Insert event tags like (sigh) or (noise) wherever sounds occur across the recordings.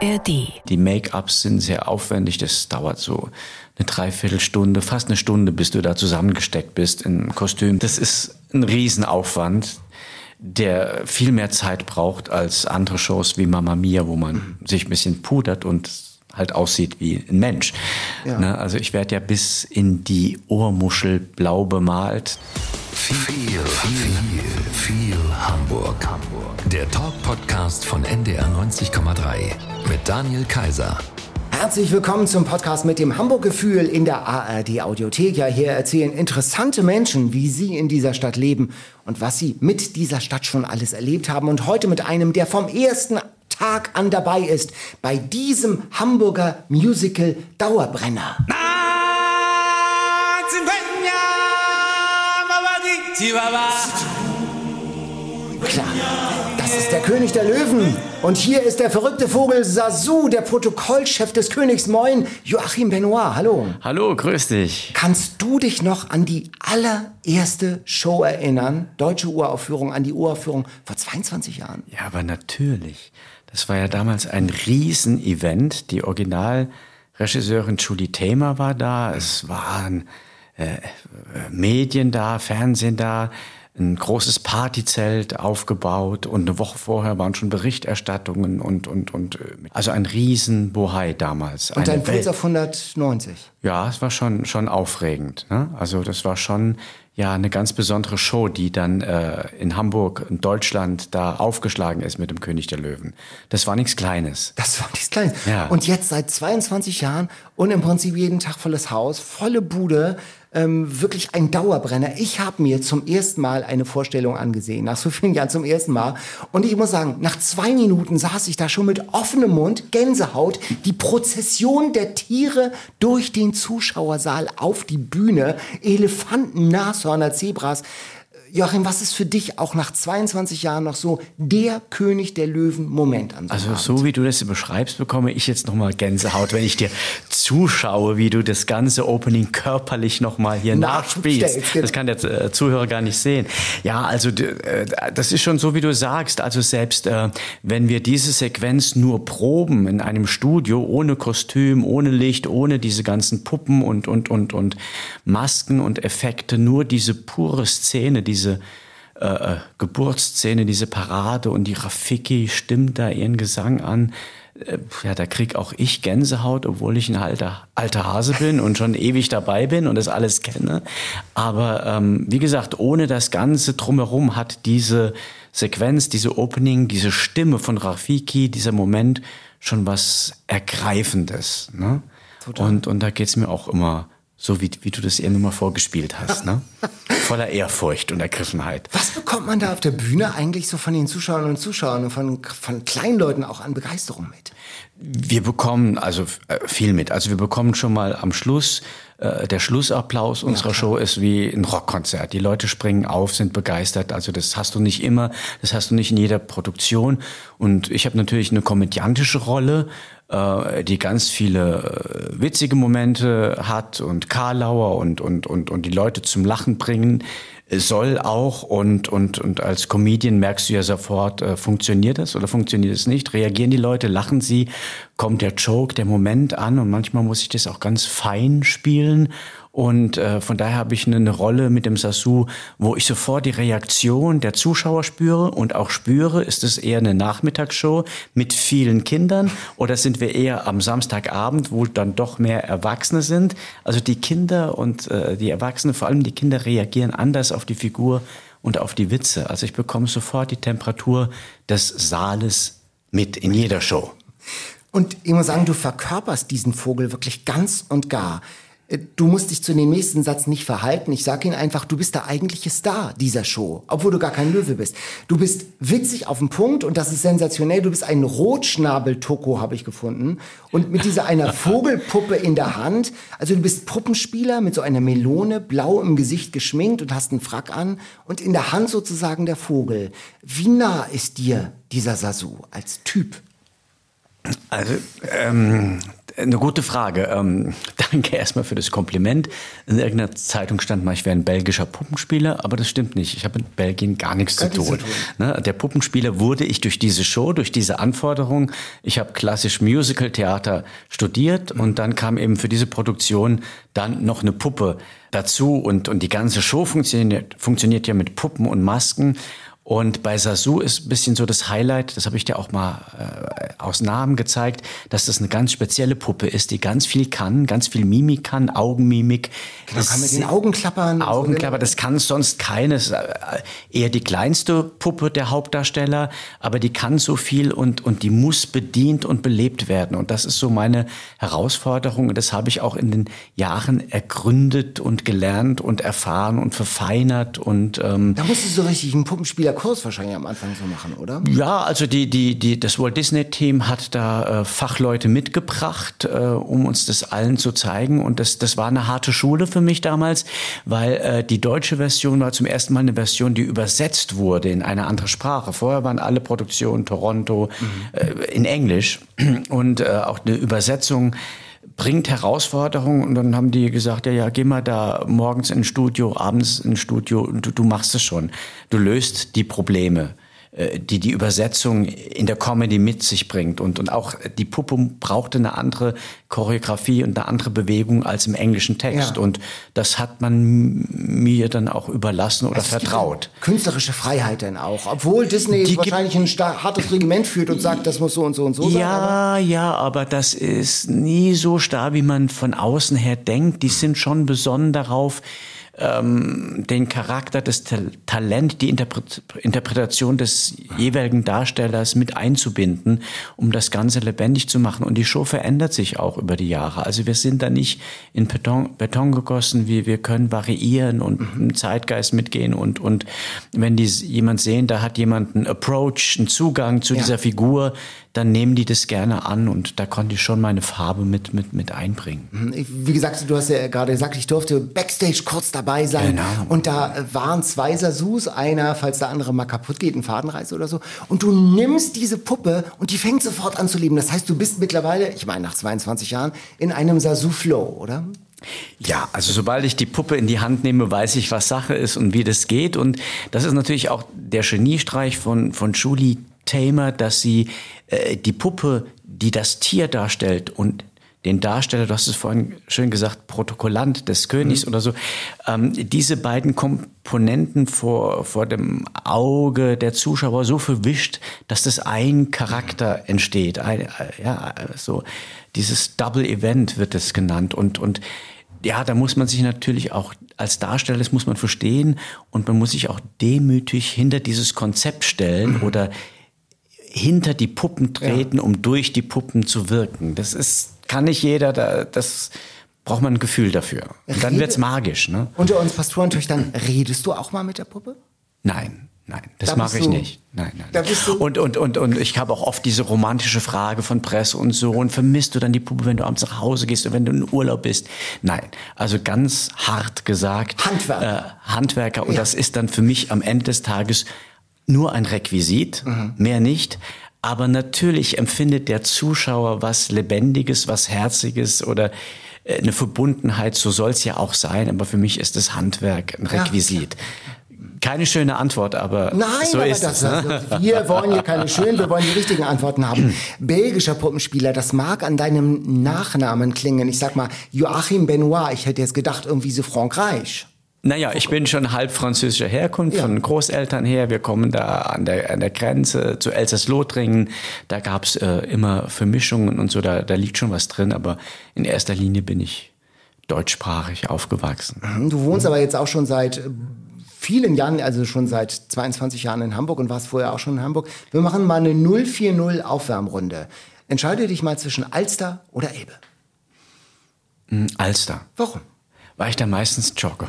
ARD. Die Make-ups sind sehr aufwendig. Das dauert so eine Dreiviertelstunde, fast eine Stunde, bis du da zusammengesteckt bist im Kostüm. Das ist ein Riesenaufwand, der viel mehr Zeit braucht als andere Shows wie Mamma Mia, wo man sich ein bisschen pudert und halt aussieht wie ein Mensch. Ja. Ne? Also ich werde ja bis in die Ohrmuschel blau bemalt. Viel, viel, viel, viel Hamburg. Hamburg. Der Talk-Podcast von NDR 90,3 mit Daniel Kaiser. Herzlich willkommen zum Podcast mit dem Hamburg-Gefühl in der ARD Audiothek. Ja, hier erzählen interessante Menschen, wie sie in dieser Stadt leben und was sie mit dieser Stadt schon alles erlebt haben. Und heute mit einem, der vom ersten Tag an dabei ist, bei diesem Hamburger Musical Dauerbrenner. Klar, das ist der König der Löwen. Und hier ist der verrückte Vogel Sasu, der Protokollchef des Königs Moin, Joachim Benoit. Hallo. Hallo, grüß dich. Kannst du dich noch an die allererste Show erinnern? Deutsche Uraufführung, an die Uraufführung vor 22 Jahren? Ja, aber natürlich. Das war ja damals ein Riesenevent. Die Originalregisseurin Julie Tamer war da. Es waren äh, Medien da, Fernsehen da, ein großes Partyzelt aufgebaut und eine Woche vorher waren schon Berichterstattungen und und und äh, also ein riesen Bohai damals. Und dein Puls auf 190. ja, es war schon, schon aufregend. Ne? Also das war schon ja eine ganz besondere Show, die dann äh, in Hamburg, in Deutschland da aufgeschlagen ist mit dem König der Löwen. Das war nichts Kleines. Das war nichts Kleines. Ja. Und jetzt seit 22 Jahren und im Prinzip jeden Tag volles Haus, volle Bude, ähm, wirklich ein Dauerbrenner. Ich habe mir zum ersten Mal eine Vorstellung angesehen, nach so vielen Jahren zum ersten Mal. Und ich muss sagen, nach zwei Minuten saß ich da schon mit offenem Mund, Gänsehaut, die Prozession der Tiere durch den Zuschauersaal auf die Bühne, Elefanten, Nashörner, Zebras. Joachim, was ist für dich auch nach 22 Jahren noch so der König der Löwen-Moment an so Also Abend? so wie du das beschreibst, bekomme ich jetzt nochmal Gänsehaut, wenn ich dir zuschaue, wie du das ganze Opening körperlich nochmal hier nachspielst. genau. Das kann der äh, Zuhörer gar nicht sehen. Ja, also äh, das ist schon so, wie du sagst. Also selbst äh, wenn wir diese Sequenz nur proben in einem Studio, ohne Kostüm, ohne Licht, ohne diese ganzen Puppen und, und, und, und Masken und Effekte, nur diese pure Szene, diese äh, äh, Geburtsszene, diese Parade und die Rafiki stimmt da ihren Gesang an. Äh, Ja, da krieg auch ich Gänsehaut, obwohl ich ein alter, alter Hase bin und schon ewig dabei bin und das alles kenne. Aber ähm, wie gesagt, ohne das Ganze drumherum hat diese Sequenz, diese Opening, diese Stimme von Rafiki, dieser Moment schon was Ergreifendes. Ne? Und, und da geht's mir auch immer so, wie, wie du das eben mal vorgespielt hast. Ne? (laughs) Voller Ehrfurcht und Ergriffenheit. Was bekommt man da auf der Bühne eigentlich so von den Zuschauern und Zuschauern und von, von kleinen Leuten auch an Begeisterung mit? Wir bekommen also äh, viel mit. Also wir bekommen schon mal am Schluss, äh, der Schlussapplaus unserer Show ist wie ein Rockkonzert. Die Leute springen auf, sind begeistert. Also das hast du nicht immer, das hast du nicht in jeder Produktion. Und ich habe natürlich eine komödiantische Rolle, äh, die ganz viele äh, witzige Momente hat und Karlauer und, und, und, und die Leute zum Lachen bringen soll auch und, und, und als Comedian merkst du ja sofort, äh, funktioniert das oder funktioniert es nicht? Reagieren die Leute, lachen sie, kommt der Joke, der Moment an und manchmal muss ich das auch ganz fein spielen und äh, von daher habe ich eine, eine Rolle mit dem Sasu, wo ich sofort die Reaktion der Zuschauer spüre und auch spüre, ist es eher eine Nachmittagsshow mit vielen Kindern oder sind wir eher am Samstagabend, wo dann doch mehr Erwachsene sind? Also die Kinder und äh, die Erwachsenen, vor allem die Kinder, reagieren anders auf die Figur und auf die Witze. Also ich bekomme sofort die Temperatur des Saales mit in jeder Show. Und ich muss sagen, du verkörperst diesen Vogel wirklich ganz und gar. Äh, Du musst dich zu dem nächsten Satz nicht verhalten. Ich sage ihn einfach, du bist der eigentliche Star dieser Show, obwohl du gar kein Löwe bist. Du bist witzig auf den Punkt und das ist sensationell. Du bist ein Rotschnabel-Toko, habe ich gefunden. Und mit dieser einer (laughs) Vogelpuppe in der Hand. Also du bist Puppenspieler mit so einer Melone, blau im Gesicht geschminkt und hast einen Frack an und in der Hand sozusagen der Vogel. Wie nah ist dir dieser Sasu als Typ? Also, ähm, Eine gute Frage. Ähm, (laughs) danke erstmal für das Kompliment. In irgendeiner Zeitung stand mal, ich wäre ein belgischer Puppenspieler, aber das stimmt nicht. Ich habe mit Belgien gar nichts gar zu, tun. Ne? Der Puppenspieler wurde ich durch diese Show, durch diese Anforderung. Ich habe klassisch Musical-Theater studiert mhm. und dann kam eben für diese Produktion dann noch eine Puppe dazu und, und die ganze Show funktioniert, funktioniert ja mit Puppen und Masken. Und bei Sasu ist ein bisschen so das Highlight, das habe ich dir auch mal äh, aus Namen gezeigt, dass das eine ganz spezielle Puppe ist, die ganz viel kann, ganz viel Mimik kann, Augenmimik. Genau, kann mit den Augen klappern. Augenklapper, das kann sonst keines. Äh, eher die kleinste Puppe der Hauptdarsteller, aber die kann so viel und, und die muss bedient und belebt werden. Und das ist so meine Herausforderung. Und das habe ich auch in den Jahren ergründet und gelernt und erfahren und verfeinert. Und, ähm, da musst du so richtig ein Puppenspieler Kurs wahrscheinlich am Anfang so machen, oder? Ja, also die, die, die, das Walt Disney Team hat da äh, Fachleute mitgebracht, äh, um uns das allen zu zeigen. Und das, das war eine harte Schule für mich damals, weil äh, die deutsche Version war zum ersten Mal eine Version, die übersetzt wurde in eine andere Sprache. Vorher waren alle Produktionen Toronto mhm. äh, in Englisch und äh, auch eine Übersetzung bringt Herausforderungen und dann haben die gesagt, ja, ja, geh mal da morgens ins Studio, abends ins Studio und du, du machst es schon. Du löst die Probleme. Äh, die die Übersetzung in der Comedy mit sich bringt. Und, und auch die Puppe brauchte eine andere Choreografie und eine andere Bewegung als im englischen Text. Ja. Und das hat man mir dann auch überlassen oder also vertraut. Künstlerische Freiheit denn auch. Obwohl Disney die wahrscheinlich ein hartes Regiment führt und sagt, das muss so und so und so sein. Ja, ja, aber das ist nie so starr, wie man von außen her denkt. Die sind schon besonnen darauf, ähm, den Charakter, das Talent, die Interpret Interpretation des jeweiligen Darstellers mit einzubinden, um das Ganze lebendig zu machen. Und die Show verändert sich auch über die Jahre. Also wir sind da nicht in Beton, Beton gegossen, wie wir können variieren und mhm. im Zeitgeist mitgehen und, und wenn die jemand sehen, da hat jemand einen Approach, einen Zugang zu ja. dieser Figur, dann nehmen die das gerne an und da konnte ich schon meine Farbe mit, mit, mit einbringen. Mhm. Wie gesagt, du hast ja gerade gesagt, ich durfte Backstage kurz dabei sein genau. und da waren zwei Sasus, einer, falls der andere mal kaputt geht, ein Fadenreiß oder so und du nimmst diese Puppe und die fängt sofort an zu leben. Das heißt, du bist mittlerweile, ich meine nach 22 Jahren, in einem Sasu-Flow, oder? Ja, also sobald ich die Puppe in die Hand nehme, weiß ich, was Sache ist und wie das geht. Und das ist natürlich auch der Geniestreich von, von Julie Tamer, dass sie äh, die Puppe, die das Tier darstellt und den Darsteller, du hast es vorhin schön gesagt, Protokollant des Königs mhm. oder so, ähm, diese beiden Komponenten vor, vor dem Auge der Zuschauer so verwischt, dass das ein Charakter entsteht. Ein, äh, ja, so dieses Double Event wird es genannt und, und ja, da muss man sich natürlich auch als Darsteller, das muss man verstehen und man muss sich auch demütig hinter dieses Konzept stellen (clears throat) oder hinter die Puppen treten, ja. um durch die Puppen zu wirken. Das ist, kann nicht jeder, das braucht man ein Gefühl dafür. Und dann wird's magisch. Ne? Unter uns Pastorentöchtern, redest du auch mal mit der Puppe? Nein. Nein, das mache ich nicht. Nein, nein. Und, und, und, und ich habe auch oft diese romantische Frage von Presse und so. Und vermisst du dann die Puppe, wenn du abends nach Hause gehst und wenn du in Urlaub bist? Nein. Also ganz hart gesagt. Handwerker. Äh, Handwerker. Und ja. das ist dann für mich am Ende des Tages nur ein Requisit, mhm. mehr nicht. Aber natürlich empfindet der Zuschauer was Lebendiges, was Herziges oder äh, eine Verbundenheit, so soll es ja auch sein, aber für mich ist das Handwerk ein Requisit. Ja. Keine schöne Antwort, aber Nein, so aber ist das, es. Ne? Also wir wollen hier keine schönen, wir wollen die richtigen Antworten haben. (clears throat) Belgischer Puppenspieler, das mag an deinem Nachnamen klingen. Ich sag mal Joachim Benoit, ich hätte jetzt gedacht irgendwie so Frankreich. Naja, ich bin schon halb französischer Herkunft, ja. von Großeltern her. Wir kommen da an der, an der Grenze zu Elsass-Lothringen. Da gab's äh, immer Vermischungen und so, da, da liegt schon was drin. Aber in erster Linie bin ich deutschsprachig aufgewachsen. Mhm, du wohnst aber jetzt auch schon seit vielen Jahren, also schon seit 22 Jahren in Hamburg und warst vorher auch schon in Hamburg. Wir machen mal eine 040 Aufwärmrunde. Entscheide dich mal zwischen Alster oder Elbe. Hm, Alster. Warum? Weil ich da meistens jogge.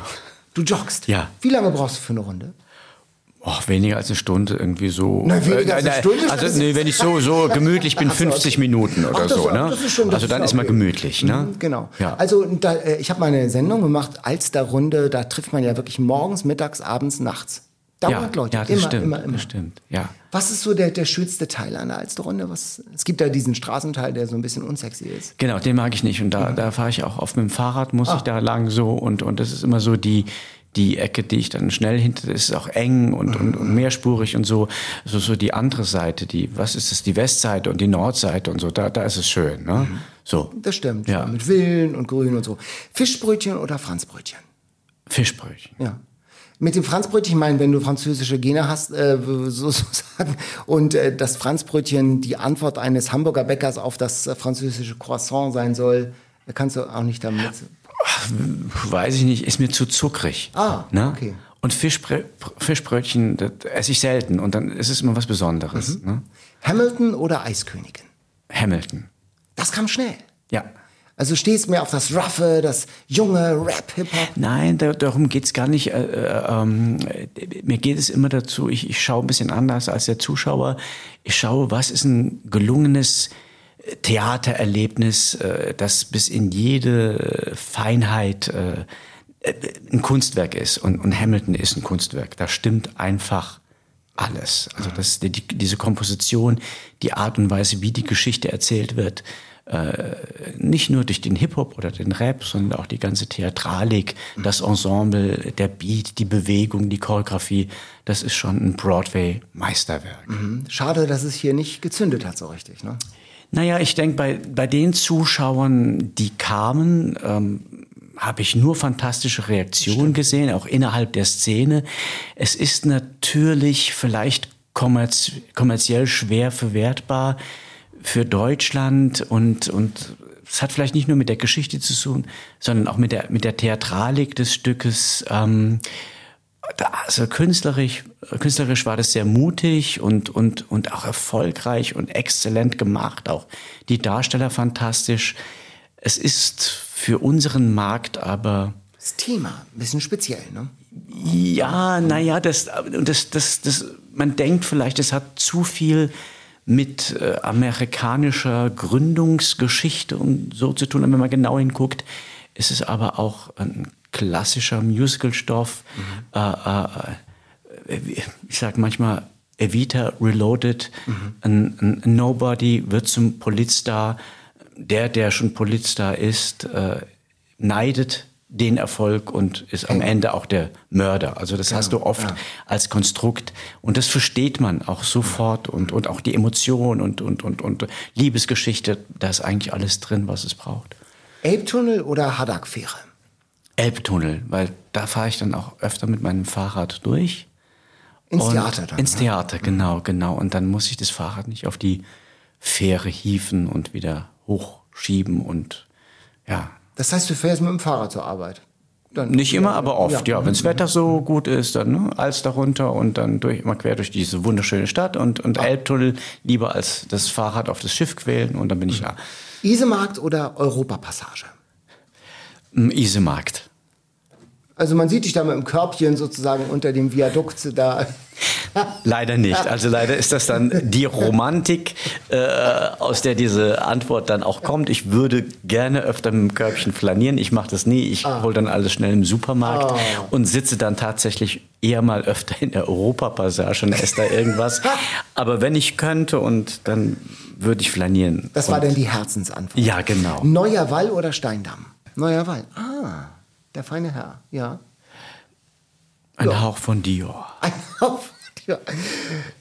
Du joggst? Ja. Wie lange brauchst du für eine Runde? Oh, weniger als eine Stunde irgendwie so. Na, weniger als eine äh, Stunde? Also nee, wenn ich so so (laughs) gemütlich bin, 50 Minuten oder Ach, das, so, ne? Das ist schon, das also dann ist, okay. man gemütlich, ne? Mhm, genau. Ja. Also da, äh, ich habe mal eine Sendung gemacht, Alster Runde, da trifft man ja wirklich morgens, mittags, abends, nachts. Dauernd Leute. Ja, das immer, stimmt. immer, immer. Das stimmt, ja. Was ist so der, der schönste Teil einer Alsterrunde? Was, es gibt da diesen Straßenteil, der so ein bisschen unsexy ist. Genau, den mag ich nicht. Und da, da fahre ich auch oft mit dem Fahrrad, muss ich da lang so. Und, und das ist immer so die, die Ecke, die ich dann schnell hinter, das ist auch eng und, und, und mehrspurig und so. So, so die andere Seite, die, was ist das, die Westseite und die Nordseite und so, da, da ist es schön, ne? So. Das stimmt. Ja. Mit Villen und Grün und so. Fischbrötchen oder Franzbrötchen? Fischbrötchen. Ja. Mit dem Franzbrötchen, ich meine, wenn du französische Gene hast, äh, (laughs) sozusagen, und äh, das Franzbrötchen die Antwort eines Hamburger Bäckers auf das äh, französische Croissant sein soll, da kannst du auch nicht damit. Weiß ich nicht, ist mir zu zuckrig. Ah, ne? okay. Und Fischbrö Fischbrötchen, das esse ich selten. Und dann ist es immer was Besonderes. Ne? Hamilton oder Eiskönigin? Hamilton. Das kam schnell. Ja. Also stehst mehr auf das Ruffe, das junge Rap, Hip-Hop. Nein, da, darum geht's gar nicht. Äh, äh, ähm, mir geht es immer dazu, ich, ich schaue ein bisschen anders als der Zuschauer. Ich schaue, was ist ein gelungenes Theatererlebnis, äh, das bis in jede Feinheit äh, ein Kunstwerk ist. Und, und Hamilton ist ein Kunstwerk. Da stimmt einfach alles. Also das, die, diese Komposition, die Art und Weise, wie die Geschichte erzählt wird, äh, nicht nur durch den Hip-Hop oder den Rap, sondern auch die ganze Theatralik, das Ensemble, der Beat, die Bewegung, die Choreografie, das ist schon ein Broadway-Meisterwerk. Schade, dass es hier nicht gezündet hat so richtig. Ne? Naja, ich denke, bei, bei den Zuschauern, die kamen, ähm, habe ich nur fantastische Reaktionen gesehen, auch innerhalb der Szene. Es ist natürlich vielleicht kommerz kommerziell schwer verwertbar für Deutschland und, und es hat vielleicht nicht nur mit der Geschichte zu tun, sondern auch mit der, mit der Theatralik des Stückes. Ähm, also künstlerisch, künstlerisch war das sehr mutig und, und, und auch erfolgreich und exzellent gemacht. Auch die Darsteller fantastisch. Es ist für unseren Markt aber Das Thema, ein bisschen speziell, ne? ja, naja, das, das, das, das, man denkt vielleicht, es hat zu viel mit äh, amerikanischer Gründungsgeschichte und so zu tun. Und wenn man genau hinguckt, ist es aber auch ein klassischer Musicalstoff. Äh, äh, äh, ich sag manchmal Evita Reloaded. Ein, ein Nobody wird zum Politstar. Der, der schon Politstar ist, äh, neidet den Erfolg und ist am Ende auch der Mörder. Also das hast du oft als Konstrukt und das versteht man auch sofort und, und auch die Emotion und, und, und, und Liebesgeschichte, da ist eigentlich alles drin, was es braucht. Elbtunnel oder Haddock-Fähre? Elbtunnel, weil da fahre ich dann auch öfter mit meinem Fahrrad durch. Ins Und Theater dann. Ins ne? Theater, genau, genau. Und dann muss ich das Fahrrad nicht auf die Fähre hieven und wieder hochschieben und ja. Das heißt, du fährst mit dem Fahrrad zur Arbeit. Dann, Nicht immer, aber oft, ja. Ja. Wenn das Wetter so gut ist, dann ne, Alster runter und dann durch, immer quer durch diese wunderschöne Stadt und, und Elbtunnel lieber als das Fahrrad auf das Schiff quälen und dann bin ich da. Isemarkt oder Europapassage? Im Isemarkt. Also man sieht dich da mit dem Körbchen sozusagen unter dem Viadukt da. Leider nicht. Also leider ist das dann die Romantik, äh, aus der diese Antwort dann auch kommt. Ich würde gerne öfter mit dem Körbchen flanieren. Ich mache das nie. Ich hole dann alles schnell im Supermarkt und sitze dann tatsächlich eher mal öfter in der Europapassage und esse da irgendwas. Aber wenn ich könnte und dann würde ich flanieren. Das war und, dann die Herzensantwort. Ja, genau. Neuer Wall oder Steindamm? Neuer Wall. Ah, der feine Herr. Ja. Ein Hauch von Dior. (laughs) Ein Haufen. Ja.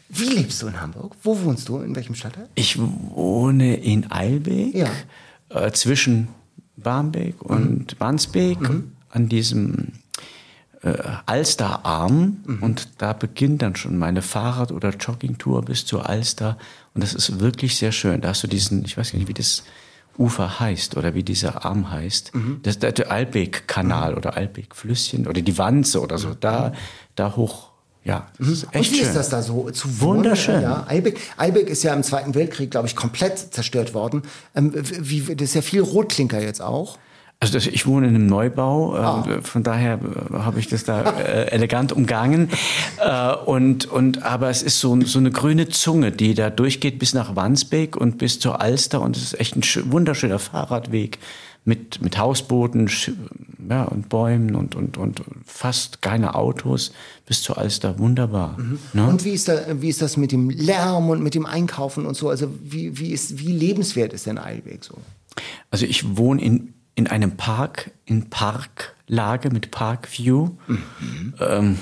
Wie lebst du in Hamburg? Wo wohnst du? In welchem Stadtteil? Ich wohne in Eilbek, Ja. äh, zwischen Barmbek und Wandsbek, an diesem äh, Alsterarm. Und da beginnt dann schon meine Fahrrad- oder Joggingtour bis zur Alster. Und das ist wirklich sehr schön. Da hast du diesen, ich weiß gar nicht, wie das Ufer heißt oder wie dieser Arm heißt. Das ist der Albeck-Kanal oder Albeck-Flüsschen oder die Wanze oder so. Da, da hoch. Ja, das ist echt Und wie schön. ist das da so zu? Wunderschön. Ja, Eilbeck, Eilbeck ist ja im Zweiten Weltkrieg, glaube ich, komplett zerstört worden. Ähm, wie, das ist ja viel Rotklinker jetzt auch. Also das, ich wohne in einem Neubau, Ah. äh, von daher äh, habe ich das da äh, elegant umgangen. Äh, und, und, aber es ist so, so eine grüne Zunge, die da durchgeht bis nach Wandsbek und bis zur Alster. Und es ist echt ein schö- wunderschöner Fahrradweg mit, mit Hausbooten ja, und Bäumen und, und, und fast keine Autos bis zur Alster. Wunderbar. Mhm. Ne? Und wie ist, da, wie ist das mit dem Lärm und mit dem Einkaufen und so? Also wie, wie, ist, wie lebenswert ist denn Eilweg so? Also ich wohne in, in einem Park, in Parklage mit Parkview. Mhm. Ähm,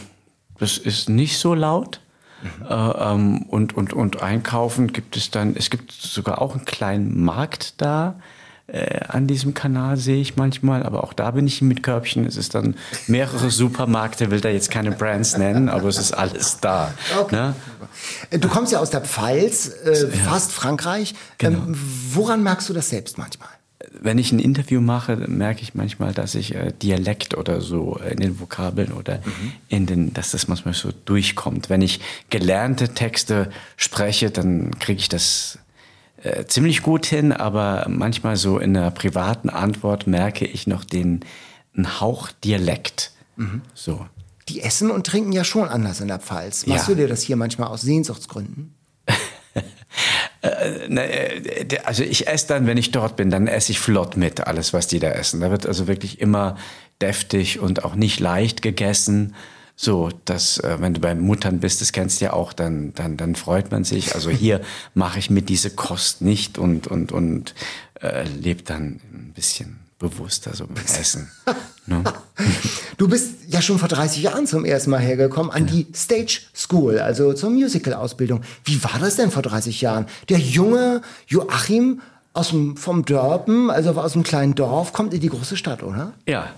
das ist nicht so laut. Mhm. Äh, ähm, und, und, und einkaufen gibt es dann, es gibt sogar auch einen kleinen Markt da äh, an diesem Kanal sehe ich manchmal, aber auch da bin ich mit Körbchen. Es ist dann mehrere Supermärkte, will da jetzt keine Brands nennen, aber es ist alles da. Okay. Ne? Du kommst ja aus der Pfalz, äh, fast Frankreich. Genau. Ähm, woran merkst du das selbst manchmal? Wenn ich ein Interview mache, merke ich manchmal, dass ich äh, Dialekt oder so in den Vokabeln oder mhm. in den, dass das manchmal so durchkommt. Wenn ich gelernte Texte spreche, dann kriege ich das äh, ziemlich gut hin, aber manchmal so in der privaten Antwort merke ich noch den einen Hauch Dialekt. Mhm. So. Die essen und trinken ja schon anders in der Pfalz. Machst ja. du dir das hier manchmal aus Sehnsuchtsgründen? Äh, äh, also ich esse dann, wenn ich dort bin, dann esse ich flott mit alles, was die da essen. Da wird also wirklich immer deftig und auch nicht leicht gegessen. So, dass äh, wenn du bei Muttern bist, das kennst du ja auch, dann, dann, dann freut man sich. Also hier (laughs) mache ich mir diese Kost nicht und, und, und äh, lebe dann ein bisschen bewusster so beim Essen. (laughs) ne? Du bist ja schon vor 30 Jahren zum ersten Mal hergekommen an die Stage School, also zur Musical-Ausbildung. Wie war das denn vor 30 Jahren? Der junge Joachim aus dem, vom Dörpen, also aus einem kleinen Dorf, kommt in die große Stadt, oder? Ja,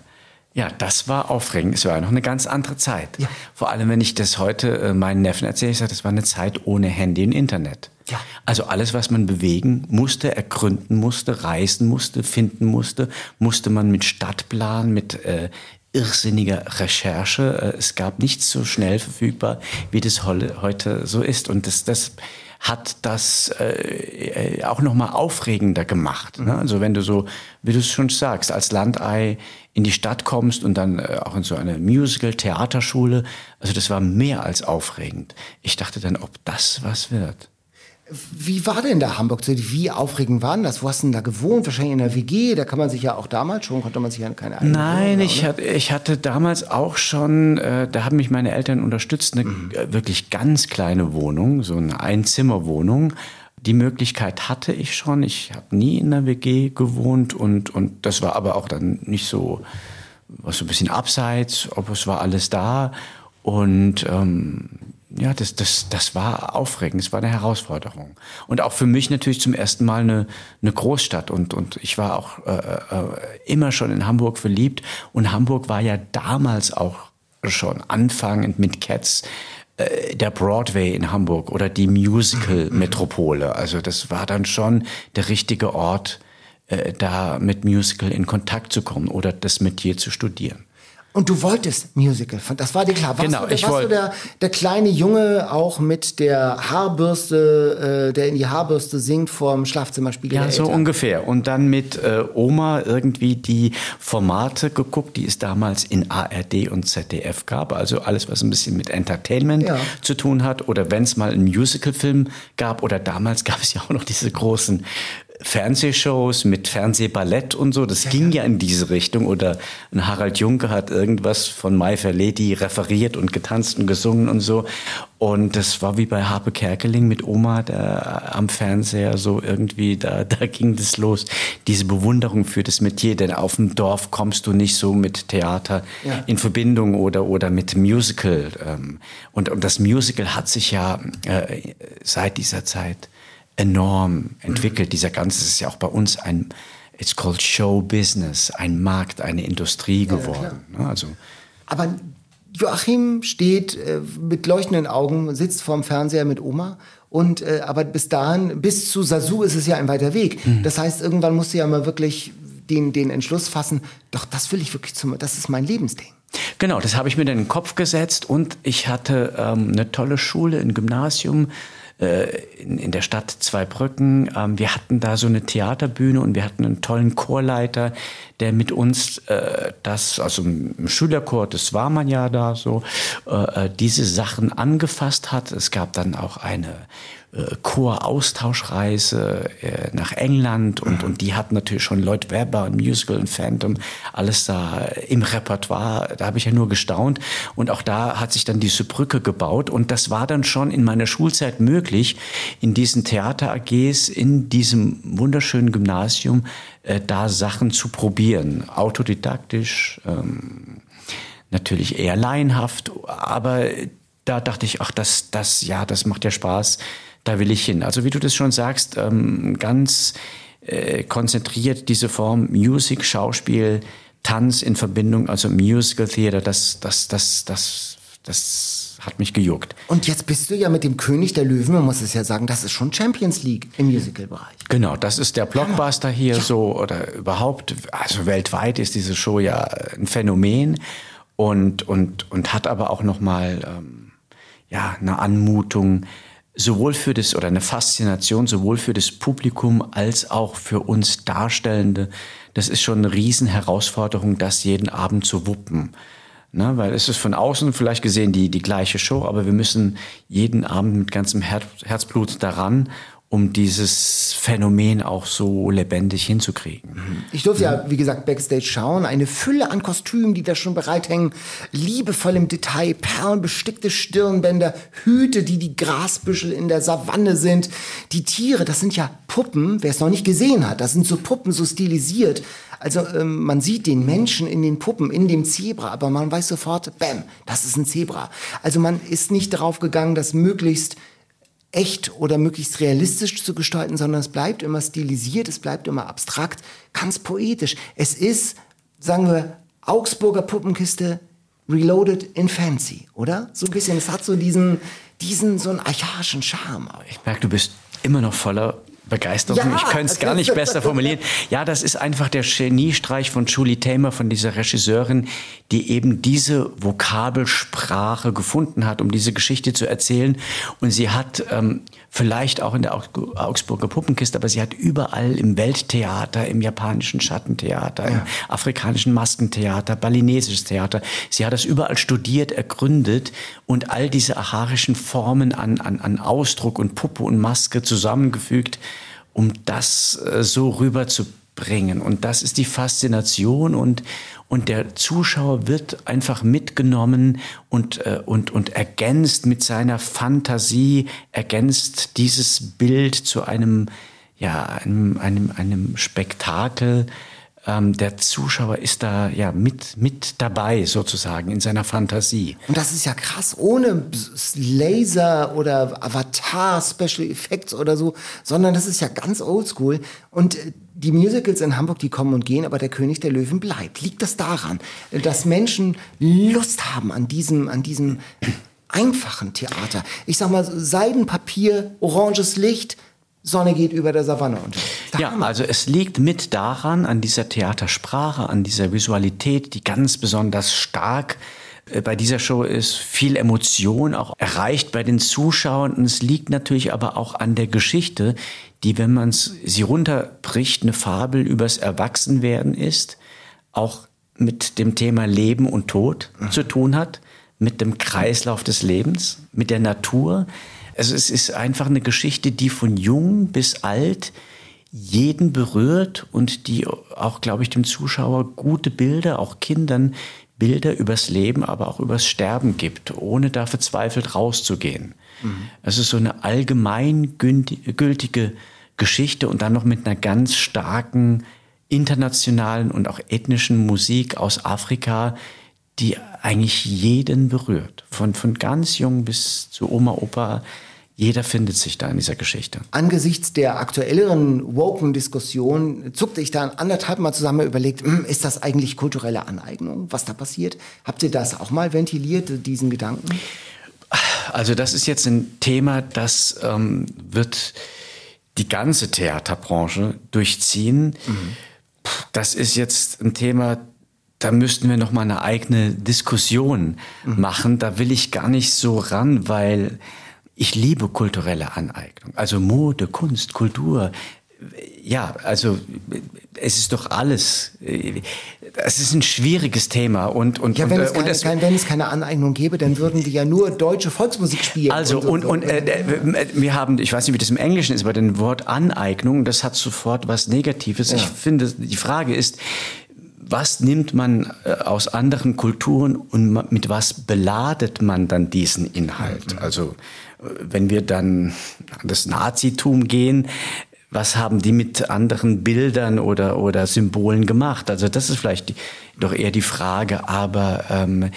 ja, das war aufregend. Es war noch eine ganz andere Zeit. Ja. Vor allem, wenn ich das heute äh, meinen Neffen erzähle, ich sage, das war eine Zeit ohne Handy und Internet. Ja. Also alles, was man bewegen musste, ergründen musste, reisen musste, finden musste, musste man mit Stadtplan, mit äh, irrsinniger Recherche. Äh, es gab nichts so schnell verfügbar, wie das heute so ist. Und das, das hat das äh, auch noch mal aufregender gemacht. Ne? Also wenn du so, wie du es schon sagst, als Landei in die Stadt kommst und dann äh, auch in so eine Musical-Theaterschule, also das war mehr als aufregend. Ich dachte dann, ob das was wird. Wie war denn da Hamburg? Wie aufregend war denn das? Wo hast du denn da gewohnt? Wahrscheinlich in der WG. Da kann man sich ja auch damals schon, konnte man sich ja keine eigene Nein, ich, hatte, ich hatte damals auch schon, äh, da haben mich meine Eltern unterstützt, eine mhm. Äh, wirklich ganz kleine Wohnung, so eine Einzimmerwohnung. Die Möglichkeit hatte ich schon. Ich habe nie in der WG gewohnt und, und das war aber auch dann nicht so, war so ein bisschen abseits, ob es war alles da. Und ähm, ja, das, das, das war aufregend, es war eine Herausforderung. Und auch für mich natürlich zum ersten Mal eine, eine Großstadt. Und, und ich war auch äh, äh, immer schon in Hamburg verliebt. Und Hamburg war ja damals auch schon anfangend mit Cats äh, der Broadway in Hamburg oder die Musical-Metropole. Also das war dann schon der richtige Ort, äh, da mit Musical in Kontakt zu kommen oder das mit dir zu studieren. Und du wolltest Musical, das war dir klar. Warst genau, du, ich warst du der, der kleine Junge auch mit der Haarbürste, äh, der in die Haarbürste singt vorm Schlafzimmerspiegel? Ja, so ungefähr. Und dann mit äh, Oma irgendwie die Formate geguckt, die es damals in ARD und ZDF gab. Also alles, was ein bisschen mit Entertainment ja. zu tun hat. Oder wenn es mal einen Musicalfilm gab. Oder damals (laughs) gab es ja auch noch diese großen Fernsehshows mit Fernsehballett und so, das ja, ging ja. ja in diese Richtung. Oder ein Harald Junke hat irgendwas von Mai Verleti referiert und getanzt und gesungen und so. Und das war wie bei Harpe Kerkeling mit Oma da am Fernseher so irgendwie, da, (laughs) da ging das los. Diese Bewunderung für das Metier, denn auf dem Dorf kommst du nicht so mit Theater ja. in Verbindung oder, oder mit Musical. Ähm, und, und das Musical hat sich ja äh, seit dieser Zeit enorm entwickelt. Mhm. Dieser ganze ist ja auch bei uns ein, it's called Show Business, ein Markt, eine Industrie geworden. Ja, also, Aber Joachim steht äh, mit leuchtenden Augen, sitzt vorm Fernseher mit Oma. Und äh, aber bis dahin, bis zu Sasu ist es ja ein weiter Weg. Mhm. Das heißt, irgendwann musst du ja mal wirklich den, den Entschluss fassen, doch das will ich wirklich zum, das ist mein Lebensding. Genau, das habe ich mir dann in den Kopf gesetzt und ich hatte ähm, eine tolle Schule, ein Gymnasium, äh, in, in der Stadt Zweibrücken. Ähm, wir hatten da so eine Theaterbühne und wir hatten einen tollen Chorleiter, der mit uns äh, das, also im Schülerchor, das war man ja da so, äh, äh diese Sachen angefasst hat. Es gab dann auch eine Chor-Austauschreise äh, nach England und, und die hat natürlich schon Lloyd Webber und Musical und Phantom alles da im Repertoire. Da habe ich ja nur gestaunt. Und auch da hat sich dann diese Brücke gebaut. Und das war dann schon in meiner Schulzeit möglich, in diesen Theater-AGs, in diesem wunderschönen Gymnasium, äh, da Sachen zu probieren. Autodidaktisch, ähm, natürlich eher laienhaft, aber da dachte ich, ach, das, das, ja, das macht ja Spaß, da will ich hin. Also wie du das schon sagst, ähm, ganz äh, konzentriert diese Form Musik, Schauspiel, Tanz in Verbindung, also Musical Theater, das, das, das, das, das hat mich gejuckt. Und jetzt bist du ja mit dem König der Löwen, man muss es ja sagen, das ist schon Champions League im Musical-Bereich. Genau, das ist der Blockbuster hier ja. so oder überhaupt, also weltweit ist diese Show ja ein Phänomen und, und, und hat aber auch nochmal ähm, ja, eine Anmutung, sowohl für das oder eine Faszination sowohl für das Publikum als auch für uns Darstellende. Das ist schon eine Riesenherausforderung, das jeden Abend zu wuppen. Ne, weil es ist von außen vielleicht gesehen die, die gleiche Show, aber wir müssen jeden Abend mit ganzem Her Herzblut daran um dieses Phänomen auch so lebendig hinzukriegen. Mhm. Ich durfte ja, wie gesagt, Backstage schauen. Eine Fülle an Kostümen, die da schon bereithängen. Liebevoll im Detail, perlenbestickte Stirnbänder, Hüte, die die Grasbüschel in der Savanne sind. Die Tiere, das sind ja Puppen, wer es noch nicht gesehen hat. Das sind so Puppen, so stilisiert. Also ähm, man sieht den Menschen in den Puppen, in dem Zebra, aber man weiß sofort, bam, das ist ein Zebra. Also man ist nicht darauf gegangen, das möglichst echt oder möglichst realistisch zu gestalten, sondern es bleibt immer stilisiert, es bleibt immer abstrakt, ganz poetisch. Es ist, sagen wir, Augsburger Puppenkiste reloaded in fancy, oder? So ein bisschen, es hat so diesen, diesen, so einen archaischen Charme. Ich merke, du bist immer noch voller Begeisterung. Ja, ich könnte es gar nicht besser formulieren. Ja, das ist einfach der Geniestreich von Julie Tamer, von dieser Regisseurin, die eben diese Vokabelsprache gefunden hat, um diese Geschichte zu erzählen. Und sie hat ähm, vielleicht auch in der Augsburger Puppenkiste, aber sie hat überall im Welttheater, im japanischen Schattentheater, ja. im afrikanischen Maskentheater, balinesisches Theater, sie hat das überall studiert, ergründet und all diese archaischen Formen an, an, an Ausdruck und Puppe und Maske zusammengefügt, um das äh, so rüberzubringen. Und das ist die Faszination und, und der Zuschauer wird einfach mitgenommen und, äh, und, und ergänzt mit seiner Fantasie, ergänzt dieses Bild zu einem, ja, einem, einem, einem Spektakel. Ähm, der Zuschauer ist da ja mit, mit dabei sozusagen in seiner Fantasie. Und das ist ja krass, ohne Laser oder Avatar, Special Effects oder so, sondern das ist ja ganz oldschool. Und äh, die Musicals in Hamburg, die kommen und gehen, aber der König der Löwen bleibt. Liegt das daran, dass Menschen Lust haben an diesem, an diesem einfachen Theater? Ich sag mal, Seidenpapier, oranges Licht, Sonne geht über der Savanne unter. Ja, also es liegt mit daran, an dieser Theatersprache, an dieser Visualität, die ganz besonders stark äh, bei dieser Show ist viel Emotion auch erreicht bei den Zuschauern. Und es liegt natürlich aber auch an der Geschichte, die, wenn man sie runterbricht, eine Fabel übers Erwachsenwerden ist, auch mit dem Thema Leben und Tod mhm. zu tun hat, mit dem Kreislauf des Lebens, mit der Natur. Also es ist einfach eine Geschichte, die von jung bis alt jeden berührt und die auch, glaube ich, dem Zuschauer gute Bilder, auch Kindern Bilder übers Leben, aber auch übers Sterben gibt, ohne da verzweifelt rauszugehen. Mhm. Es ist so eine allgemeingültige Geschichte und dann noch mit einer ganz starken internationalen und auch ethnischen Musik aus Afrika, die eigentlich jeden berührt. Von, von ganz jung bis zu Oma, Opa. Jeder findet sich da in dieser Geschichte. Angesichts der aktuelleren Woken-Diskussion zuckte ich da anderthalb Mal zusammen überlegt, hm, ist das eigentlich kulturelle Aneignung, was da passiert? Habt ihr das auch mal ventiliert, diesen Gedanken? Also das ist jetzt ein Thema, das ähm, wird die ganze Theaterbranche durchziehen. Mhm. Das ist jetzt ein Thema, da müssten wir noch mal eine eigene Diskussion mhm. machen. Da will ich gar nicht so ran, weil ich liebe kulturelle Aneignung, also Mode, Kunst, Kultur. Ja, also es ist doch alles. es ist ein schwieriges Thema und und ja, wenn, und, es, äh, keine, und es, kein, wenn es keine Aneignung gäbe, dann würden die ja nur deutsche Volksmusik spielen. also so. und und äh, äh, wir haben, ich weiß nicht, wie das im Englischen ist, aber den Wort Aneignung, das hat sofort was Negatives. Ich finde, die Frage ist, was nimmt man äh, aus anderen Kulturen und mit was beladet man dann diesen Inhalt? Also äh, wenn wir dann an das Nazitum gehen, was haben die mit anderen Bildern oder, oder Symbolen gemacht? Also das ist vielleicht die, doch eher die Frage, aber ähm,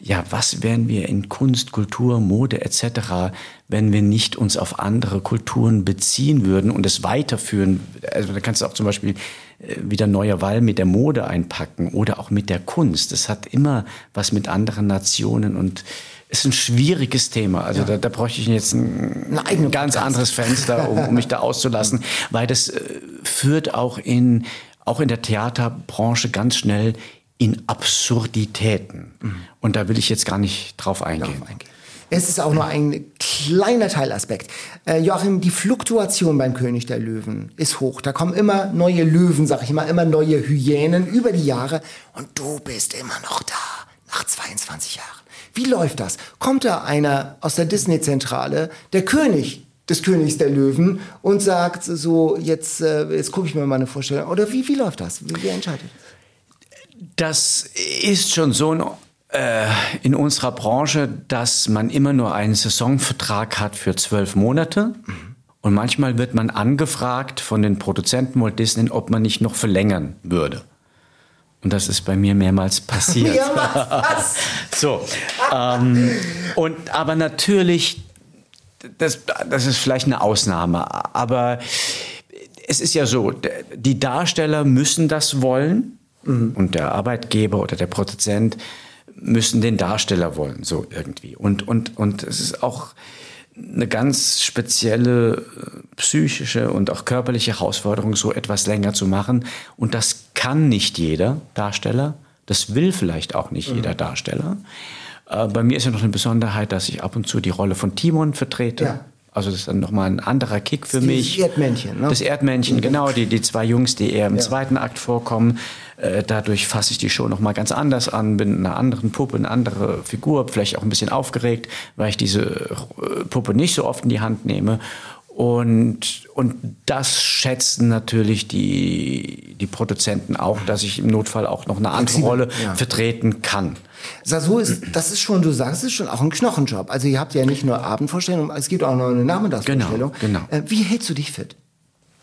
ja, was wären wir in Kunst, Kultur, Mode etc., wenn wir nicht uns auf andere Kulturen beziehen würden und es weiterführen? Also da kannst du auch zum Beispiel äh, wieder neuer Wall mit der Mode einpacken oder auch mit der Kunst. Das hat immer was mit anderen Nationen und ist ein schwieriges Thema. Also da, da bräuchte ich jetzt ein, ein ganz anderes Fenster, um, um mich da (laughs) auszulassen, weil das äh, führt auch in, auch in der Theaterbranche ganz schnell in Absurditäten. Und da will ich jetzt gar nicht drauf eingehen. Es ist auch nur ein kleiner Teilaspekt. Äh, Joachim, die Fluktuation beim König der Löwen ist hoch. Da kommen immer neue Löwen, sag ich mal, immer neue Hyänen über die Jahre. Und du bist immer noch da, nach 22 Jahren. Wie läuft das? Kommt da einer aus der Disney-Zentrale, der König des Königs der Löwen, und sagt so, jetzt, äh, jetzt gucke ich mir mal eine Vorstellung. Oder wie, wie läuft das? Wie, wie entscheidet? Das ist schon so äh, in unserer Branche, dass man immer nur einen Saisonvertrag hat für zwölf Monate. Und manchmal wird man angefragt von den Produzenten Walt Disney, ob man nicht noch verlängern würde. Und das ist bei mir mehrmals passiert. Was? (laughs) So, ähm, und aber natürlich, das, das ist vielleicht eine Ausnahme, aber es ist ja so, die Darsteller müssen das wollen und der Arbeitgeber oder der Produzent müssen den Darsteller wollen, so irgendwie. Und, und, und es ist auch eine ganz spezielle äh, psychische und auch körperliche Herausforderung, so etwas länger zu machen. Und das kann nicht jeder Darsteller. Das will vielleicht auch nicht jeder Darsteller. Äh, bei mir ist ja noch eine Besonderheit, dass ich ab und zu die Rolle von Timon vertrete. Ja. Also das ist dann nochmal ein anderer Kick für Dieses mich. Erdmännchen, ne? Das Erdmännchen, genau, die, die zwei Jungs, die eher im zweiten Akt vorkommen. Äh, dadurch fasse ich die Show nochmal ganz anders an, bin in einer anderen Puppe, eine andere Figur, vielleicht auch ein bisschen aufgeregt, weil ich diese äh, Puppe nicht so oft in die Hand nehme. Und, und das schätzen natürlich die, die Produzenten auch, dass ich im Notfall auch noch eine andere Rolle ja. vertreten kann. Sasu ist, das ist schon, du sagst, es ist schon auch ein Knochenjob. Also ihr habt ja nicht nur Abendvorstellungen, es gibt auch noch eine Nachmittagsvorstellung. Genau, Äh, wie hältst du dich fit?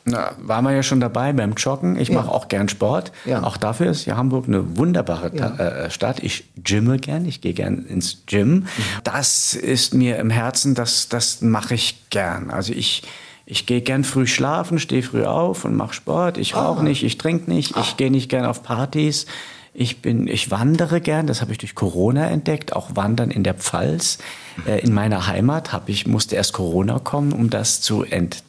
Na, waren wir ja schon dabei beim Joggen. Ich Ja. mache auch gern Sport. Ja. Auch dafür ist ja Hamburg eine wunderbare Ta- äh, Stadt. Ich gymme gern, ich gehe gern ins Gym. Das ist mir im Herzen, das, das mache ich gern. Also ich, ich gehe gern früh schlafen, stehe früh auf und mache Sport. Ich rauche nicht, ich trinke nicht, ich gehe nicht gern auf Partys. Ich bin, ich wandere gern, das habe ich durch Corona entdeckt, auch Wandern in der Pfalz. Äh, in meiner Heimat habe ich, musste erst Corona kommen, um das zu entdecken.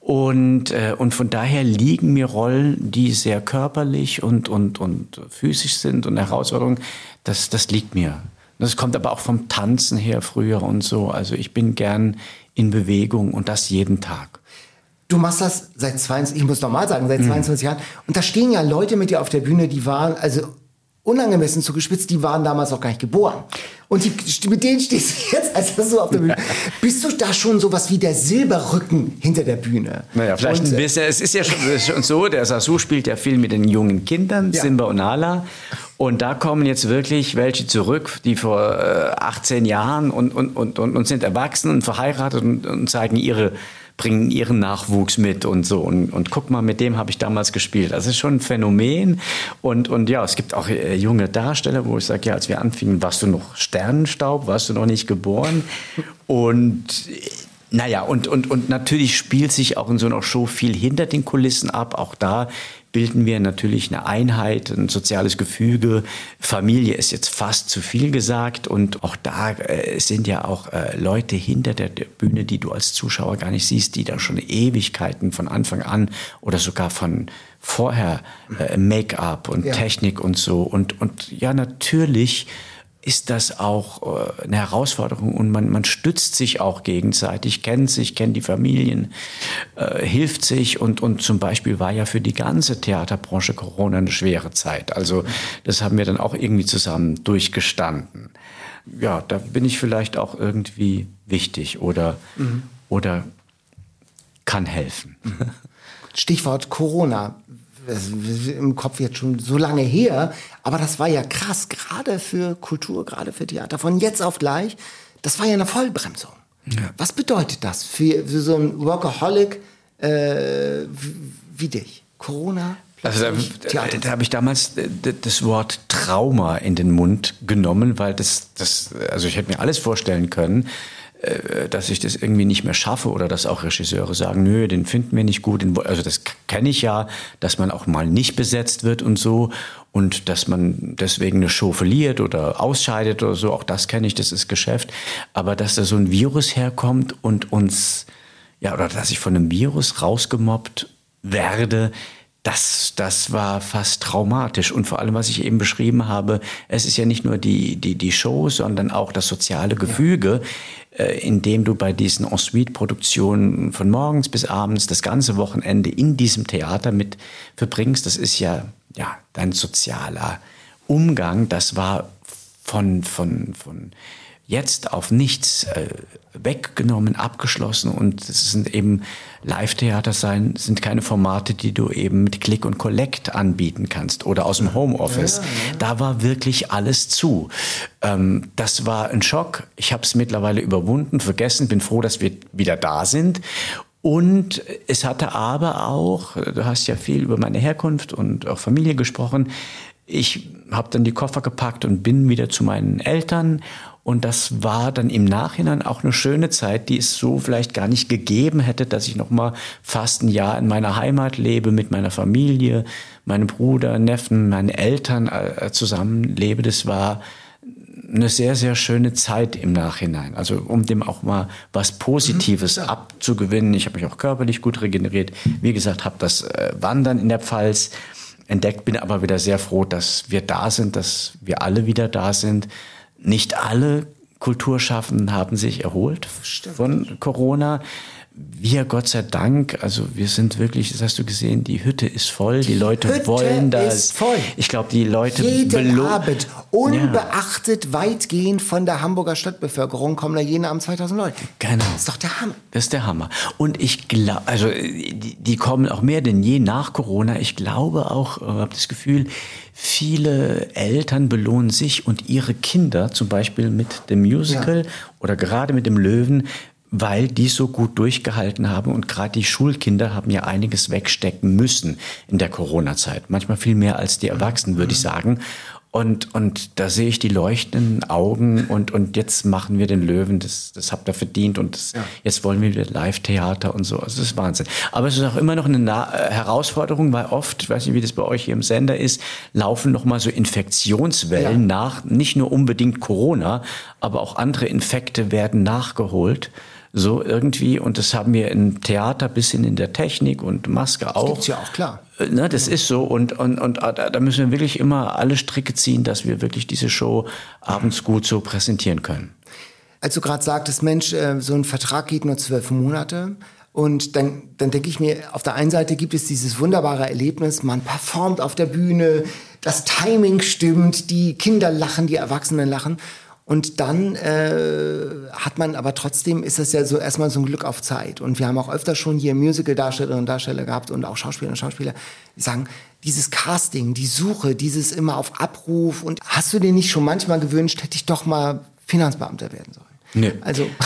Und, äh, und von daher liegen mir Rollen, die sehr körperlich und, und, und physisch sind und Herausforderungen, das, das liegt mir. Das kommt aber auch vom Tanzen her früher und so. Also ich bin gern in Bewegung und das jeden Tag. Du machst das seit 22, ich muss normal sagen, Mhm. seit 22 Jahren. Und da stehen ja Leute mit dir auf der Bühne, die waren, also unangemessen zugespitzt, die waren damals auch gar nicht geboren. Und die, mit denen stehst du jetzt als so auf der Bühne. Bist du da schon sowas wie der Silberrücken hinter der Bühne? Naja, vielleicht Und, ein äh, bisschen. Es ist ja schon, so, der Sasu spielt ja viel mit den jungen Kindern, Ja. Simba und Nala. Und da kommen jetzt wirklich welche zurück, die vor äh, 18 Jahren und, und, und, und, und sind erwachsen und verheiratet und, und zeigen ihre bringen ihren Nachwuchs mit und so. Und, und guck mal, mit dem habe ich damals gespielt. Das ist schon ein Phänomen. Und, und ja, es gibt auch äh, junge Darsteller, wo ich sage, ja, als wir anfingen, warst du noch Sternenstaub, warst du noch nicht geboren. Und äh, naja, und, und, und natürlich spielt sich auch in so einer Show viel hinter den Kulissen ab. Auch da bilden wir natürlich eine Einheit, ein soziales Gefüge. Familie ist jetzt fast zu viel gesagt. Und auch da äh, sind ja auch äh, Leute hinter der, der Bühne, die du als Zuschauer gar nicht siehst, die da schon Ewigkeiten von Anfang an oder sogar von vorher äh, Make-up und Ja. Technik und so. Und, und ja, natürlich ist das auch äh, eine Herausforderung und man, man stützt sich auch gegenseitig, kennt sich, kennt die Familien, äh, hilft sich und, und zum Beispiel war ja für die ganze Theaterbranche Corona eine schwere Zeit. Also das haben wir dann auch irgendwie zusammen durchgestanden. Ja, da bin ich vielleicht auch irgendwie wichtig oder, mhm. oder kann helfen. (laughs) Stichwort Corona im Kopf jetzt schon so lange her, aber das war ja krass, gerade für Kultur, gerade für Theater. Von jetzt auf gleich, das war ja eine Vollbremsung. Ja. Was bedeutet das für, für so einen Workaholic äh, wie dich? Corona? Also da, da, da habe ich damals das Wort Trauma in den Mund genommen, weil das, das, also ich hätte mir alles vorstellen können, äh, dass ich das irgendwie nicht mehr schaffe oder dass auch Regisseure sagen, nö, den finden wir nicht gut. Also das kenne ich ja, dass man auch mal nicht besetzt wird und so und dass man deswegen eine Show verliert oder ausscheidet oder so, auch das kenne ich, das ist Geschäft. Aber dass da so ein Virus herkommt und uns, ja, oder dass ich von einem Virus rausgemobbt werde, das, das war fast traumatisch. Und vor allem, was ich eben beschrieben habe, es ist ja nicht nur die, die, die Show, sondern auch das soziale Gefüge, ja. äh, in dem du bei diesen Ensuite-Produktionen von morgens bis abends das ganze Wochenende in diesem Theater mit verbringst. Das ist ja, ja dein sozialer Umgang. Das war von, von, von jetzt auf nichts äh, weggenommen, abgeschlossen und es sind eben Live-Theater sein, sind keine Formate, die du eben mit Click und Collect anbieten kannst oder aus dem Homeoffice. Ja, ja. Da war wirklich alles zu. Ähm, das war ein Schock. Ich habe es mittlerweile überwunden, vergessen, bin froh, dass wir wieder da sind. Und es hatte aber auch, du hast ja viel über meine Herkunft und auch Familie gesprochen, ich habe dann die Koffer gepackt und bin wieder zu meinen Eltern und das war dann im Nachhinein auch eine schöne Zeit, die es so vielleicht gar nicht gegeben hätte, dass ich noch mal fast ein Jahr in meiner Heimat lebe mit meiner Familie, meinem Bruder, Neffen, meinen Eltern äh, zusammenlebe. Das war eine sehr, sehr schöne Zeit im Nachhinein. Also um dem auch mal was Positives mhm, abzugewinnen. Ich habe mich auch körperlich gut regeneriert. Wie gesagt, habe das äh, Wandern in der Pfalz entdeckt, bin aber wieder sehr froh, dass wir da sind, dass wir alle wieder da sind nicht alle Kulturschaffenden haben sich erholt Stimmt. von Corona. Wir, Gott sei Dank, also wir sind wirklich, das hast du gesehen, die Hütte ist voll, die, Leute Hütte wollen das. Ist voll. Ich glaube, die Leute jeden Abend, unbeachtet ja. weitgehend von der Hamburger Stadtbevölkerung, kommen da jeden Abend 2000 Leute. Genau. Das ist doch der Hammer. Das ist der Hammer. Und ich glaube, also die, die, kommen auch mehr denn je nach Corona. Ich glaube auch, äh, habe das Gefühl, viele Eltern belohnen sich und ihre Kinder, zum Beispiel mit dem Musical ja. oder gerade mit dem Löwen, weil die so gut durchgehalten haben und gerade die Schulkinder haben ja einiges wegstecken müssen in der Corona-Zeit. Manchmal viel mehr als die Erwachsenen, würde ich mhm. sagen. Und, und da sehe ich die leuchtenden Augen und, und jetzt machen wir den Löwen, das, das habt ihr verdient und das, ja. jetzt wollen wir wieder Live-Theater und so. Also das ist Wahnsinn. Aber es ist auch immer noch eine Na äh, Herausforderung, weil oft, ich weiß nicht, wie das bei euch hier im Sender ist, laufen noch mal so Infektionswellen ja. nach, nicht nur unbedingt Corona, aber auch andere Infekte werden nachgeholt so irgendwie. Und das haben wir im Theater bis hin in der Technik und Maske auch. Das gibt's ja auch, klar. Äh, ne, das ist so. Und, und, und ah, da müssen wir wirklich immer alle Stricke ziehen, dass wir wirklich diese Show abends gut so präsentieren können. Als du gerade sagtest, Mensch, äh, so ein Vertrag geht nur zwölf Monate. Und dann, dann denke ich mir, auf der einen Seite gibt es dieses wunderbare Erlebnis, man performt auf der Bühne, das Timing stimmt, die Kinder lachen, die Erwachsenen lachen. Und dann äh, hat man aber trotzdem, ist es ja so erstmal so ein Glück auf Zeit. Und wir haben auch öfter schon hier Musical-Darstellerinnen und Darsteller gehabt und auch Schauspieler und Schauspieler, die sagen, dieses Casting, die Suche, dieses immer auf Abruf. Und hast du dir nicht schon manchmal gewünscht, hätte ich doch mal Finanzbeamter werden sollen? Nee. Also. (laughs)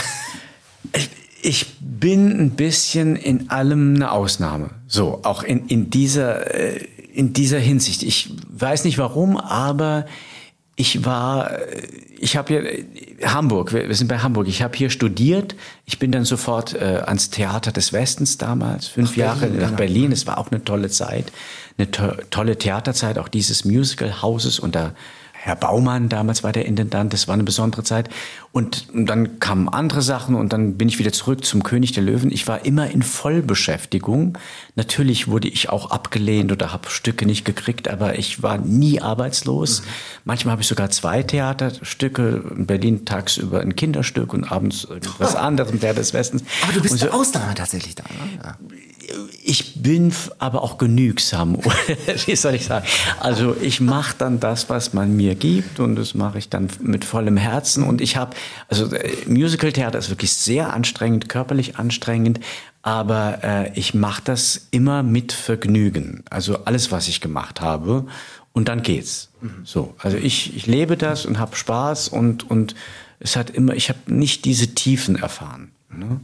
Ich, ich bin ein bisschen in allem eine Ausnahme. So, auch in, in, dieser, äh, in dieser Hinsicht. Ich weiß nicht warum, aber ich war, ich habe hier Hamburg, wir, wir, sind bei Hamburg. Ich habe hier studiert. Ich bin dann sofort äh, ans Theater des Westens damals, fünf Ach, Jahre Berlin, nach. Berlin. Es war auch eine tolle Zeit, eine to tolle Theaterzeit, auch dieses Musical Hauses und da Herr Baumann, damals war der Intendant, das war eine besondere Zeit. Und dann kamen andere Sachen und dann bin ich wieder zurück zum König der Löwen. Ich war immer in Vollbeschäftigung. Natürlich wurde ich auch abgelehnt oder habe Stücke nicht gekriegt, aber ich war nie arbeitslos. Mhm. Manchmal habe ich sogar zwei Theaterstücke, in Berlin tagsüber ein Kinderstück und abends irgendwas (laughs) anderes, der des Westens. Aber du bist so, der Ausnahme tatsächlich da, ne? Ja ich bin aber auch genügsam. (laughs) Wie soll ich sagen? Also ich mache dann das, was man mir gibt und das mache ich dann mit vollem Herzen. Und ich habe, also äh, Musical-Theater ist wirklich sehr anstrengend, körperlich anstrengend, aber äh, ich mache das immer mit Vergnügen. Also alles, was ich gemacht habe. Und dann geht's. Mhm. So, also ich, ich lebe das und habe Spaß und, und es hat immer, ich habe nicht diese Tiefen erfahren. Ne?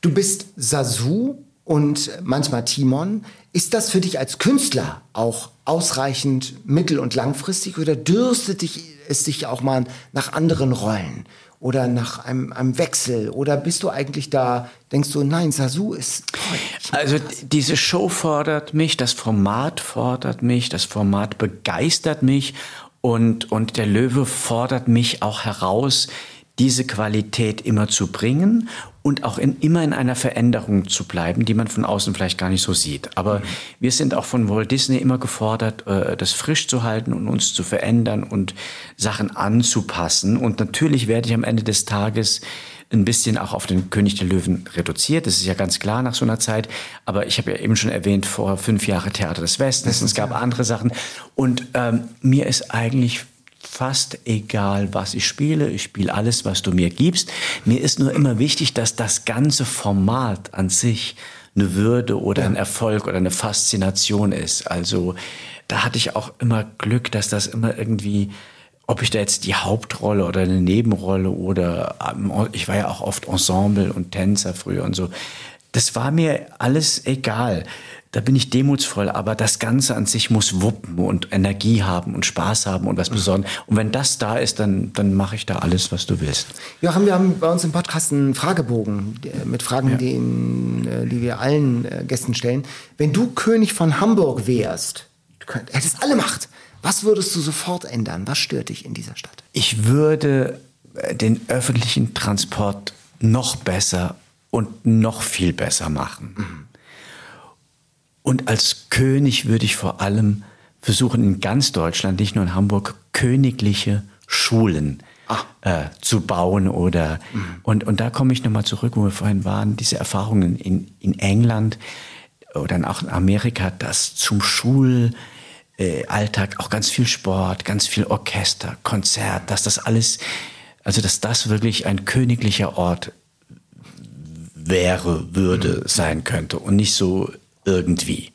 Du bist Sasu und manchmal Timon. Ist das für dich als Künstler auch ausreichend mittel- und langfristig oder dürstet dich, es dich auch mal nach anderen Rollen oder nach einem, einem Wechsel? Oder bist du eigentlich da, denkst du, nein, Sasu ist toll. Also diese Show fordert mich, das Format fordert mich, das Format begeistert mich und, und der Löwe fordert mich auch heraus, diese Qualität immer zu bringen und auch in, immer in einer Veränderung zu bleiben, die man von außen vielleicht gar nicht so sieht. Aber mhm. wir sind auch von Walt Disney immer gefordert, äh, das frisch zu halten und uns zu verändern und Sachen anzupassen. Und natürlich werde ich am Ende des Tages ein bisschen auch auf den König der Löwen reduziert. Das ist ja ganz klar nach so einer Zeit. Aber ich habe ja eben schon erwähnt, vor fünf Jahren Theater des Westens. Es gab andere Sachen. Und ähm, mir ist eigentlich fast egal, was ich spiele. Ich spiele alles, was du mir gibst. Mir ist nur immer wichtig, dass das ganze Format an sich eine Würde oder ein Erfolg oder eine Faszination ist. Also da hatte ich auch immer Glück, dass das immer irgendwie ob ich da jetzt die Hauptrolle oder eine Nebenrolle oder ähm, ich war ja auch oft Ensemble und Tänzer früher und so. Das war mir alles egal da bin ich demutsvoll, aber das Ganze an sich muss wuppen und Energie haben und Spaß haben und was Besonderes. Und wenn das da ist, dann, dann mache ich da alles, was du willst. Joachim, wir haben bei uns im Podcast einen Fragebogen mit Fragen, ja. die, in, äh, die wir allen äh, Gästen stellen. Wenn du König von Hamburg wärst, du könnt, hättest alle Macht, was würdest du sofort ändern? Was stört dich in dieser Stadt? Ich würde äh, den öffentlichen Transport noch besser und noch viel besser machen. Mhm. Und als König würde ich vor allem versuchen, in ganz Deutschland, nicht nur in Hamburg, königliche Schulen ah. äh, zu bauen oder mhm. und, und da komme ich nochmal zurück, wo wir vorhin waren, diese Erfahrungen in, in England oder auch in Amerika, dass zum Schulalltag äh, auch ganz viel Sport, ganz viel Orchester, Konzert, dass das alles, also dass das wirklich ein königlicher Ort wäre, würde, mhm. sein könnte und nicht so irgendwie.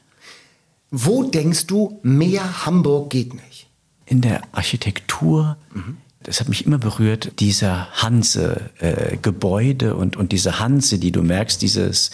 Wo denkst du, mehr Hamburg geht nicht? In der Architektur. Mhm. Das hat mich immer berührt, dieser Hanse-Gebäude äh, und, und diese Hanse, die du merkst, dieses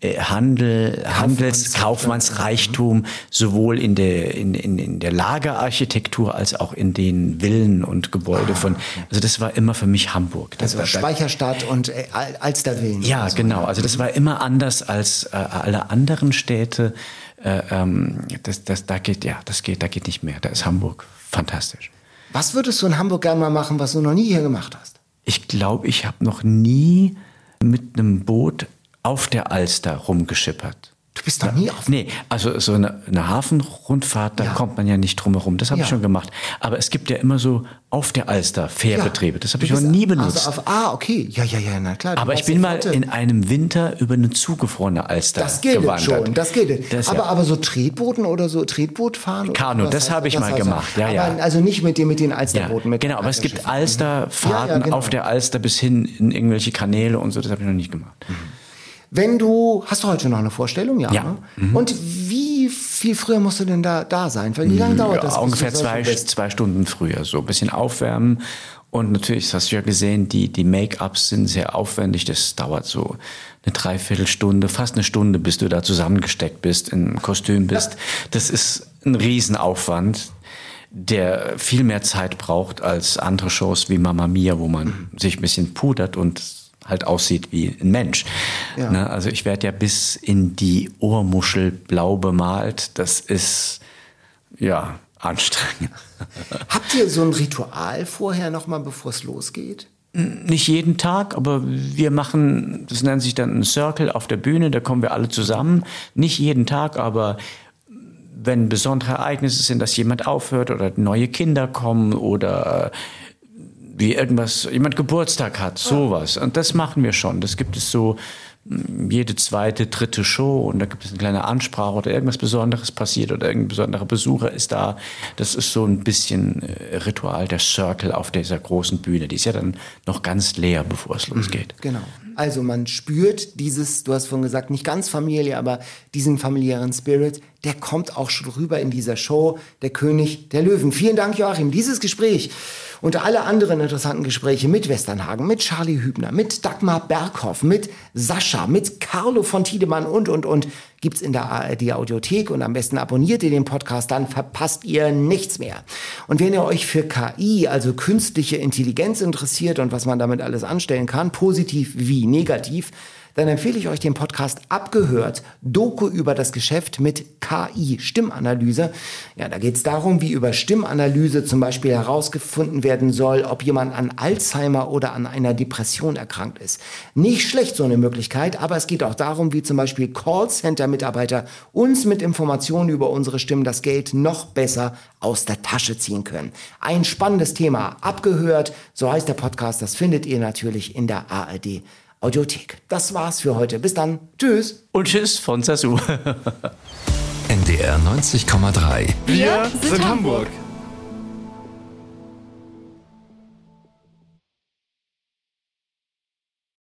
Handel, Handels, Kaufmannsreichtum, sowohl in der, in, in, in der Lagerarchitektur als auch in den Villen und Gebäude ah, von, also das war immer für mich Hamburg. Das also Speicherstadt und äh, Alstervillen. Ja, also. genau. Also das war immer anders als äh, alle anderen Städte. Äh, ähm, das, das, da geht, ja, das geht, da geht nicht mehr. Da ist Hamburg fantastisch. Was würdest du in Hamburg gerne mal machen, was du noch nie hier gemacht hast? Ich glaube, ich habe noch nie mit einem Boot auf der Alster rumgeschippert. Du bist doch nie auf. Nee, also so eine, eine Hafenrundfahrt, da ja. kommt man ja nicht drum herum. Das habe ja. ich schon gemacht. Aber es gibt ja immer so auf der Alster Fährbetriebe. Das habe ich noch nie benutzt. Also auf, ah, okay. Ja, ja, ja, na klar. Aber ich bin mal in einem Winter über eine zugefrorene Alster das geht gewandert. schon, das geht. Das, aber, ja. aber so Tretbooten oder so Tretboot fahren? Kanu, das habe ich mal gemacht. Ja, ja. also nicht mit, den, mit den Alsterbooten. Mit genau, aber es gibt Alsterfahrten genau. auf der Alster bis hin in irgendwelche Kanäle und so. Das habe ich noch nicht gemacht. Mhm. Wenn du, hast du heute noch eine Vorstellung? Ja. ja. Ne? Mhm. Und wie viel früher musst du denn da, da sein? Weil wie lange dauert ja, das? Ungefähr zwei, zwei Stunden früher, so ein bisschen aufwärmen. Und natürlich, das hast du ja gesehen, die, die Make-ups sind sehr aufwendig. Das dauert so eine Dreiviertelstunde, fast eine Stunde, bis du da zusammengesteckt bist, im Kostüm bist. Ja. Das ist ein Riesenaufwand, der viel mehr Zeit braucht als andere Shows wie Mamma Mia, wo man mhm. sich ein bisschen pudert und halt aussieht wie ein Mensch. Ja. Ne? Also ich werde ja bis in die Ohrmuschel blau bemalt. Das ist, ja, anstrengend. (laughs) Habt ihr so ein Ritual vorher nochmal, bevor es losgeht? Nicht jeden Tag, aber wir machen, das nennt sich dann ein Circle auf der Bühne, da kommen wir alle zusammen. Nicht jeden Tag, aber wenn besondere Ereignisse sind, dass jemand aufhört oder neue Kinder kommen oder wie irgendwas, jemand Geburtstag hat, sowas. Und das machen wir schon. Das gibt es so jede zweite, dritte Show und da gibt es eine kleine Ansprache oder irgendwas Besonderes passiert oder irgendein besonderer Besucher ist da. Das ist so ein bisschen äh, Ritual der Circle auf dieser großen Bühne. Die ist ja dann noch ganz leer, bevor es losgeht. Genau. Also man spürt dieses, du hast vorhin gesagt, nicht ganz Familie, aber diesen familiären Spirit, der kommt auch schon rüber in dieser Show, der König der Löwen. Vielen Dank, Joachim. Dieses Gespräch und alle anderen interessanten Gespräche mit Westernhagen, mit Charlie Hübner, mit Dagmar Berghoff, mit Sascha, mit Carlo von Tiedemann und, und, und gibt's in der ARD Audiothek und am besten abonniert ihr den Podcast, dann verpasst ihr nichts mehr. Und wenn ihr euch für KI, also künstliche Intelligenz interessiert und was man damit alles anstellen kann, positiv wie negativ, dann empfehle ich euch den Podcast Abgehört, Doku über das Geschäft mit KI, Stimmanalyse. Ja, da geht es darum, wie über Stimmanalyse zum Beispiel herausgefunden werden soll, ob jemand an Alzheimer oder an einer Depression erkrankt ist. Nicht schlecht so eine Möglichkeit, aber es geht auch darum, wie zum Beispiel Callcenter-Mitarbeiter uns mit Informationen über unsere Stimmen das Geld noch besser aus der Tasche ziehen können. Ein spannendes Thema. Abgehört, so heißt der Podcast, das findet ihr natürlich in der ARD. Audiothek. Das war's für heute. Bis dann. Tschüss. Und tschüss von Sasu. (laughs) NDR 90,3. Wir sind Hamburg.